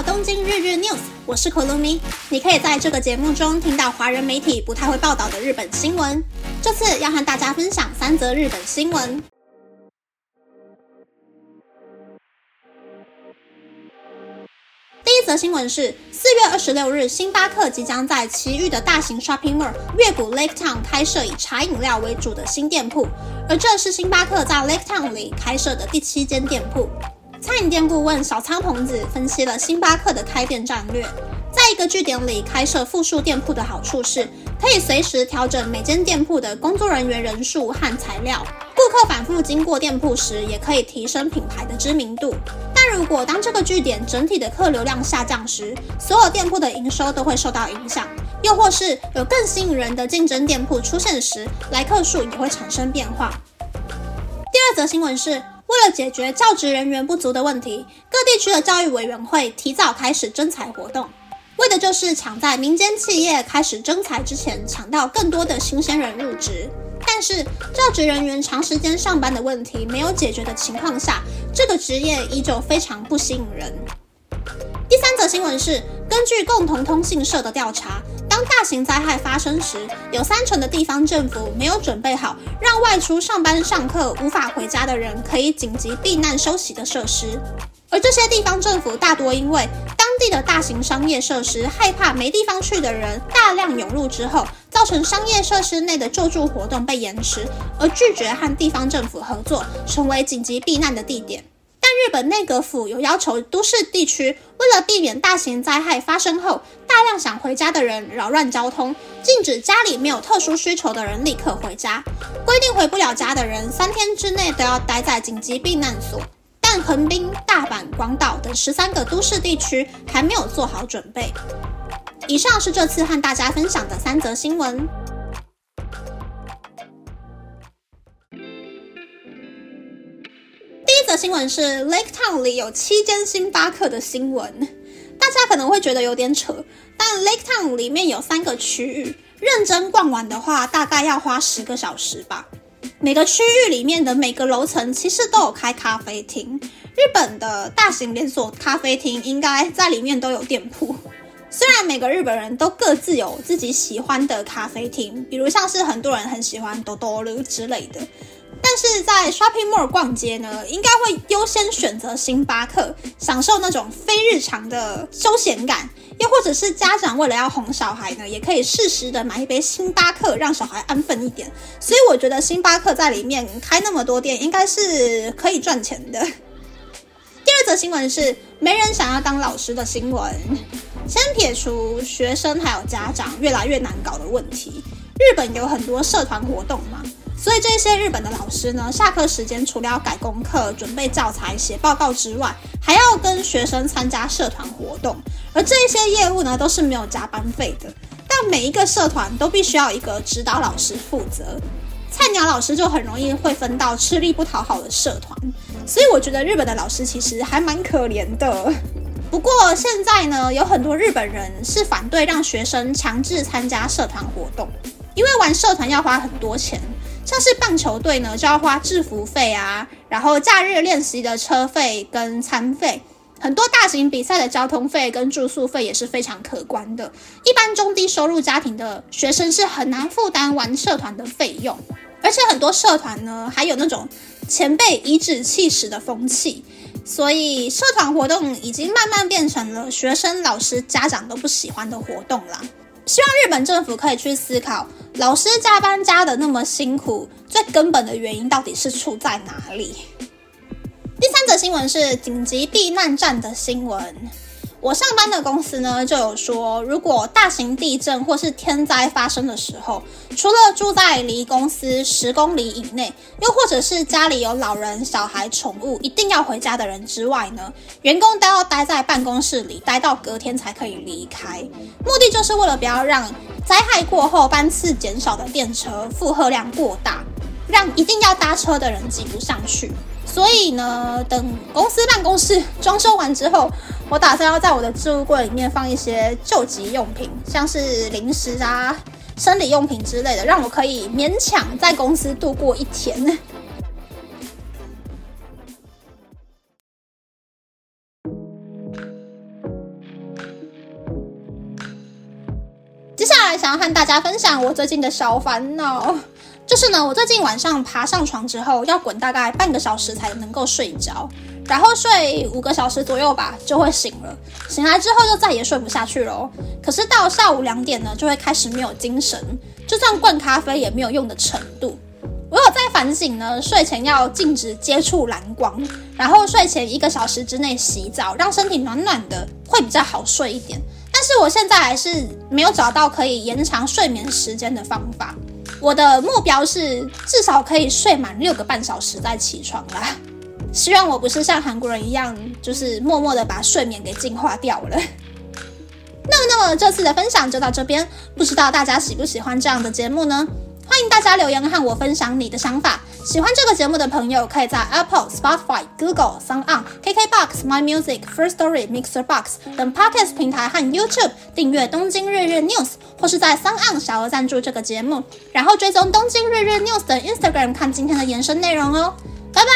到东京日日 News，我是 Kolumi。你可以在这个节目中听到华人媒体不太会报道的日本新闻。这次要和大家分享三则日本新闻。第一则新闻是，四月二十六日，星巴克即将在奇遇的大型 shopping mall 月谷 Lake Town 开设以茶饮料为主的新店铺，而这是星巴克在 Lake Town 里开设的第七间店铺。餐饮店顾问小仓朋子分析了星巴克的开店战略，在一个据点里开设复数店铺的好处是，可以随时调整每间店铺的工作人员人数和材料。顾客反复经过店铺时，也可以提升品牌的知名度。但如果当这个据点整体的客流量下降时，所有店铺的营收都会受到影响。又或是有更吸引人的竞争店铺出现时，来客数也会产生变化。第二则新闻是，为了解决教职人员不足的问题，各地区的教育委员会提早开始征才活动，为的就是抢在民间企业开始征才之前，抢到更多的新鲜人入职。但是，教职人员长时间上班的问题没有解决的情况下，这个职业依旧非常不吸引人。第三则新闻是，根据共同通信社的调查，当大型灾害发生时，有三成的地方政府没有准备好让外出上班、上课无法回家的人可以紧急避难休息的设施。而这些地方政府大多因为当地的大型商业设施害怕没地方去的人大量涌入之后。造成商业设施内的救助活动被延迟，而拒绝和地方政府合作，成为紧急避难的地点。日本内阁府有要求都市地区，为了避免大型灾害发生后大量想回家的人扰乱交通，禁止家里没有特殊需求的人立刻回家，规定回不了家的人三天之内都要待在紧急避难所。但横滨、大阪、广岛等十三个都市地区还没有做好准备。以上是这次和大家分享的三则新闻。新闻是 Lake Town 里有七间星巴克的新闻，大家可能会觉得有点扯，但 Lake Town 里面有三个区域，认真逛完的话，大概要花十个小时吧。每个区域里面的每个楼层其实都有开咖啡厅，日本的大型连锁咖啡厅应该在里面都有店铺。虽然每个日本人都各自有自己喜欢的咖啡厅，比如像是很多人很喜欢多多噜之类的，但是在 shopping mall 逛街呢，应该会优先选择星巴克，享受那种非日常的休闲感。又或者是家长为了要哄小孩呢，也可以适时的买一杯星巴克，让小孩安分一点。所以我觉得星巴克在里面开那么多店，应该是可以赚钱的。第二则新闻是没人想要当老师的新闻。先撇除学生还有家长越来越难搞的问题，日本有很多社团活动嘛，所以这些日本的老师呢，下课时间除了要改功课、准备教材、写报告之外，还要跟学生参加社团活动，而这些业务呢，都是没有加班费的。但每一个社团都必须要一个指导老师负责，菜鸟老师就很容易会分到吃力不讨好的社团，所以我觉得日本的老师其实还蛮可怜的。不过现在呢，有很多日本人是反对让学生强制参加社团活动，因为玩社团要花很多钱，像是棒球队呢就要花制服费啊，然后假日练习的车费跟餐费，很多大型比赛的交通费跟住宿费也是非常可观的。一般中低收入家庭的学生是很难负担玩社团的费用，而且很多社团呢还有那种前辈颐指气使的风气。所以，社团活动已经慢慢变成了学生、老师、家长都不喜欢的活动啦。希望日本政府可以去思考，老师加班加的那么辛苦，最根本的原因到底是出在哪里？第三则新闻是紧急避难站的新闻。我上班的公司呢，就有说，如果大型地震或是天灾发生的时候，除了住在离公司十公里以内，又或者是家里有老人、小孩、宠物一定要回家的人之外呢，员工都要待在办公室里，待到隔天才可以离开。目的就是为了不要让灾害过后班次减少的电车负荷量过大，让一定要搭车的人挤不上去。所以呢，等公司办公室装修完之后，我打算要在我的置物柜里面放一些救急用品像是零食啊生理用品之类的让我可以勉强在公司度过一天。接下来想要和大家分享我最近的小烦恼就是呢我最近晚上爬上床之后要滚大概半个小时才能够睡着然后睡五个小时左右吧就会醒了，醒来之后就再也睡不下去喽。可是到下午两点呢，就会开始没有精神，就算灌咖啡也没有用的程度。我有在反省呢，睡前要禁止接触蓝光，然后睡前一个小时之内洗澡，让身体暖暖的，会比较好睡一点。但是我现在还是没有找到可以延长睡眠时间的方法。我的目标是至少可以睡满六个半小时再起床啦。希望我不是像韩国人一样，就是默默的把睡眠给净化掉了。那么，那么这次的分享就到这边，不知道大家喜不喜欢这样的节目呢？欢迎大家留言和我分享你的想法。喜欢这个节目的朋友，可以在 Apple、Spotify、Google、s o n On、KKBox、My Music、First Story、Mixer Box 等 Podcast 平台和 YouTube 订阅《东京日日 News》，或是在 s o n On 小额赞助这个节目，然后追踪《东京日日 News》的 Instagram 看今天的延伸内容哦。拜拜